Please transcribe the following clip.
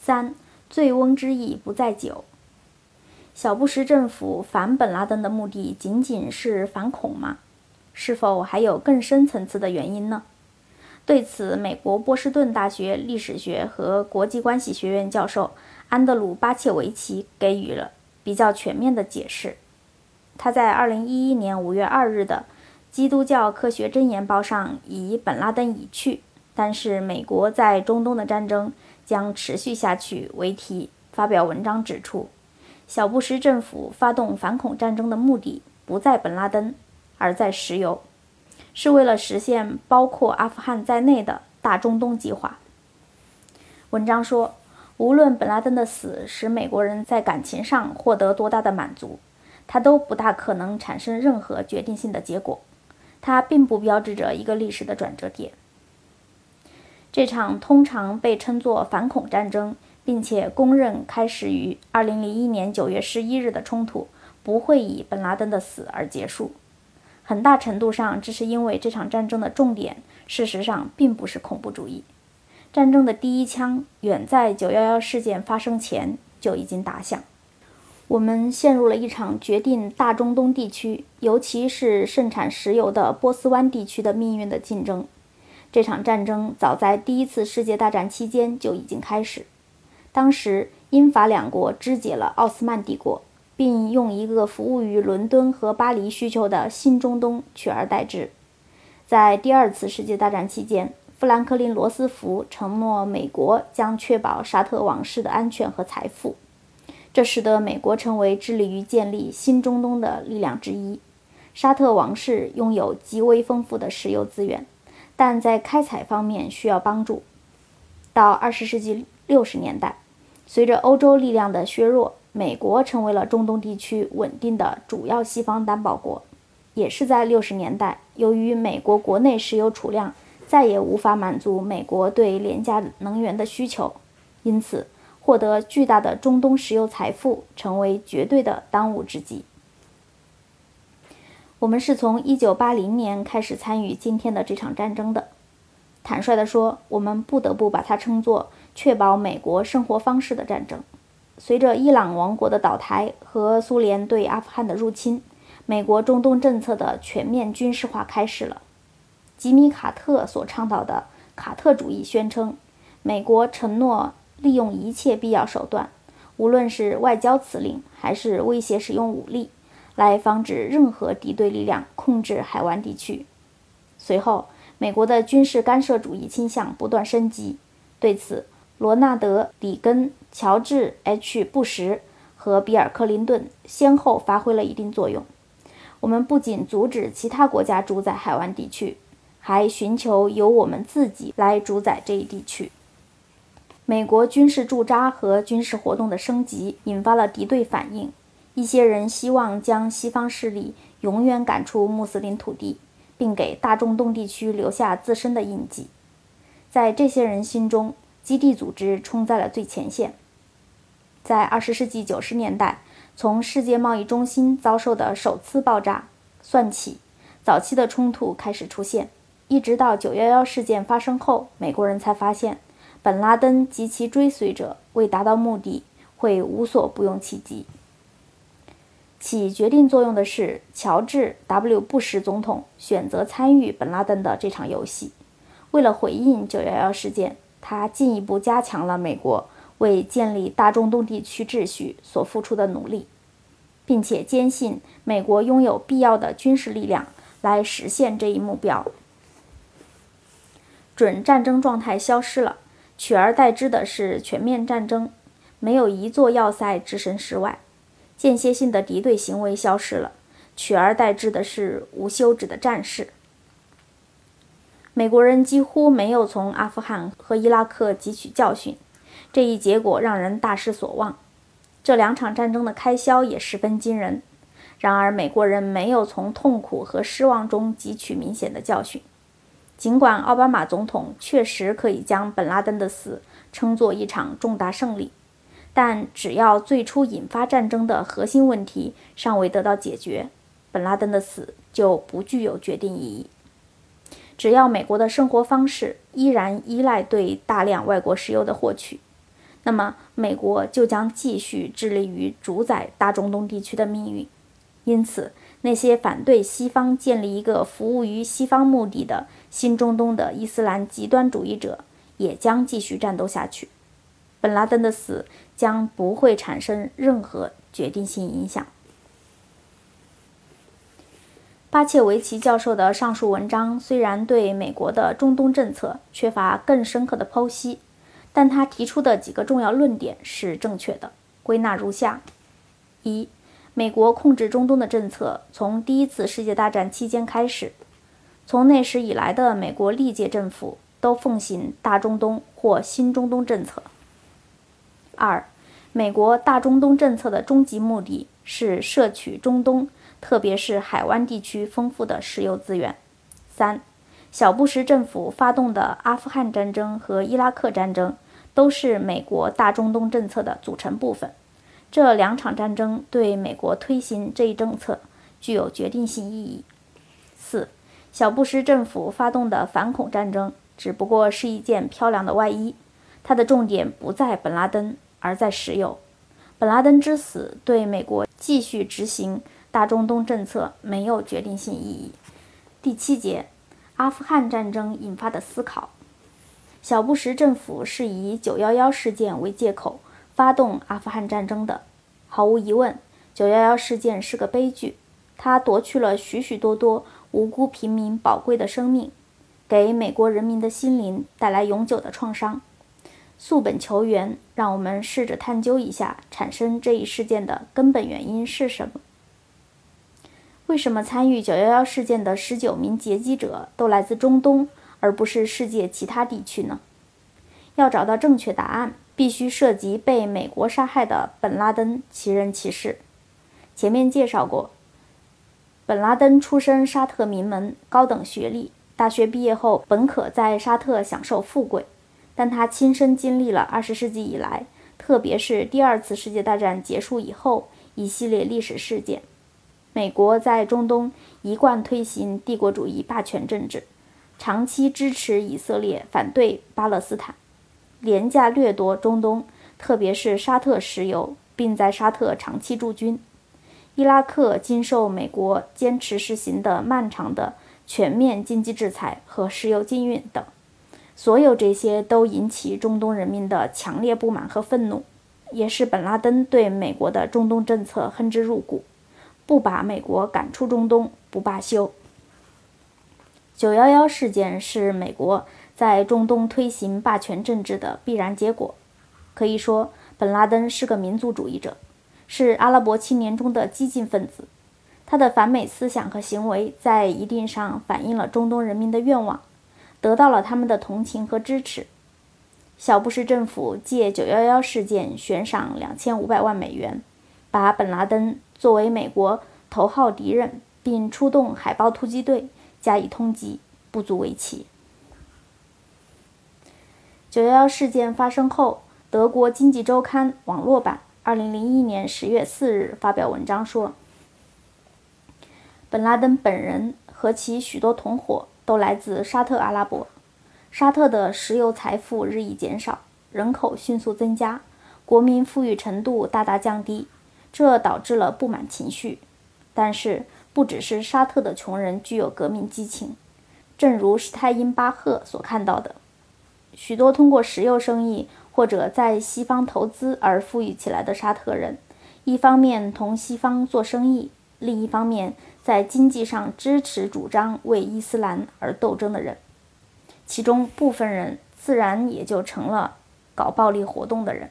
三，醉翁之意不在酒。小布什政府反本拉登的目的仅仅是反恐吗？是否还有更深层次的原因呢？对此，美国波士顿大学历史学和国际关系学院教授安德鲁·巴切维奇给予了比较全面的解释。他在2011年5月2日的《基督教科学箴言报》上以“本拉登已去，但是美国在中东的战争将持续下去”为题发表文章，指出，小布什政府发动反恐战争的目的不在本拉登，而在石油。是为了实现包括阿富汗在内的大中东计划。文章说，无论本拉登的死使美国人在感情上获得多大的满足，他都不大可能产生任何决定性的结果。它并不标志着一个历史的转折点。这场通常被称作反恐战争，并且公认开始于2001年9月11日的冲突，不会以本拉登的死而结束。很大程度上，这是因为这场战争的重点事实上并不是恐怖主义。战争的第一枪远在911事件发生前就已经打响。我们陷入了一场决定大中东地区，尤其是盛产石油的波斯湾地区的命运的竞争。这场战争早在第一次世界大战期间就已经开始，当时英法两国肢解了奥斯曼帝国。并用一个服务于伦敦和巴黎需求的新中东取而代之。在第二次世界大战期间，富兰克林·罗斯福承诺美国将确保沙特王室的安全和财富，这使得美国成为致力于建立新中东的力量之一。沙特王室拥有极为丰富的石油资源，但在开采方面需要帮助。到二十世纪六十年代，随着欧洲力量的削弱，美国成为了中东地区稳定的主要西方担保国，也是在六十年代，由于美国国内石油储量再也无法满足美国对廉价能源的需求，因此获得巨大的中东石油财富成为绝对的当务之急。我们是从一九八零年开始参与今天的这场战争的。坦率地说，我们不得不把它称作确保美国生活方式的战争。随着伊朗王国的倒台和苏联对阿富汗的入侵，美国中东政策的全面军事化开始了。吉米·卡特所倡导的卡特主义宣称，美国承诺利用一切必要手段，无论是外交辞令还是威胁使用武力，来防止任何敌对力量控制海湾地区。随后，美国的军事干涉主义倾向不断升级，对此。罗纳德·里根、乔治 ·H· 布什和比尔·克林顿先后发挥了一定作用。我们不仅阻止其他国家主宰海湾地区，还寻求由我们自己来主宰这一地区。美国军事驻扎和军事活动的升级引发了敌对反应。一些人希望将西方势力永远赶出穆斯林土地，并给大中东地区留下自身的印记。在这些人心中，基地组织冲在了最前线。在二十世纪九十年代，从世界贸易中心遭受的首次爆炸算起，早期的冲突开始出现，一直到九幺幺事件发生后，美国人才发现，本拉登及其追随者为达到目的会无所不用其极。起决定作用的是乔治 ·W· 布什总统选择参与本拉登的这场游戏，为了回应九幺幺事件。他进一步加强了美国为建立大中东地区秩序所付出的努力，并且坚信美国拥有必要的军事力量来实现这一目标。准战争状态消失了，取而代之的是全面战争。没有一座要塞置身事外，间歇性的敌对行为消失了，取而代之的是无休止的战事。美国人几乎没有从阿富汗和伊拉克汲取教训，这一结果让人大失所望。这两场战争的开销也十分惊人。然而，美国人没有从痛苦和失望中汲取明显的教训。尽管奥巴马总统确实可以将本拉登的死称作一场重大胜利，但只要最初引发战争的核心问题尚未得到解决，本拉登的死就不具有决定意义。只要美国的生活方式依然依赖对大量外国石油的获取，那么美国就将继续致力于主宰大中东地区的命运。因此，那些反对西方建立一个服务于西方目的的新中东的伊斯兰极端主义者也将继续战斗下去。本拉登的死将不会产生任何决定性影响。巴切维奇教授的上述文章虽然对美国的中东政策缺乏更深刻的剖析，但他提出的几个重要论点是正确的，归纳如下：一、美国控制中东的政策从第一次世界大战期间开始，从那时以来的美国历届政府都奉行大中东或新中东政策。二、美国大中东政策的终极目的是摄取中东。特别是海湾地区丰富的石油资源。三，小布什政府发动的阿富汗战争和伊拉克战争都是美国大中东政策的组成部分。这两场战争对美国推行这一政策具有决定性意义。四，小布什政府发动的反恐战争只不过是一件漂亮的外衣，它的重点不在本拉登，而在石油。本拉登之死对美国继续执行。大中东政策没有决定性意义。第七节，阿富汗战争引发的思考。小布什政府是以911事件为借口发动阿富汗战争的。毫无疑问，911事件是个悲剧，它夺去了许许多多无辜平民宝贵的生命，给美国人民的心灵带来永久的创伤。溯本求源，让我们试着探究一下产生这一事件的根本原因是什么。为什么参与911事件的十九名劫机者都来自中东，而不是世界其他地区呢？要找到正确答案，必须涉及被美国杀害的本拉登其人其事。前面介绍过，本拉登出身沙特名门，高等学历，大学毕业后本可在沙特享受富贵，但他亲身经历了二十世纪以来，特别是第二次世界大战结束以后一系列历史事件。美国在中东一贯推行帝国主义霸权政治，长期支持以色列反对巴勒斯坦，廉价掠夺中东，特别是沙特石油，并在沙特长期驻军。伊拉克经受美国坚持实行的漫长的全面经济制裁和石油禁运等，所有这些都引起中东人民的强烈不满和愤怒，也是本拉登对美国的中东政策恨之入骨。不把美国赶出中东不罢休。九幺幺事件是美国在中东推行霸权政治的必然结果。可以说，本拉登是个民族主义者，是阿拉伯青年中的激进分子。他的反美思想和行为在一定上反映了中东人民的愿望，得到了他们的同情和支持。小布什政府借九幺幺事件悬赏两千五百万美元，把本拉登。作为美国头号敌人，并出动海豹突击队加以通缉，不足为奇。九幺幺事件发生后，德国经济周刊网络版二零零一年十月四日发表文章说，本拉登本人和其许多同伙都来自沙特阿拉伯，沙特的石油财富日益减少，人口迅速增加，国民富裕程度大大降低。这导致了不满情绪，但是不只是沙特的穷人具有革命激情，正如施泰因巴赫所看到的，许多通过石油生意或者在西方投资而富裕起来的沙特人，一方面同西方做生意，另一方面在经济上支持主张为伊斯兰而斗争的人，其中部分人自然也就成了搞暴力活动的人。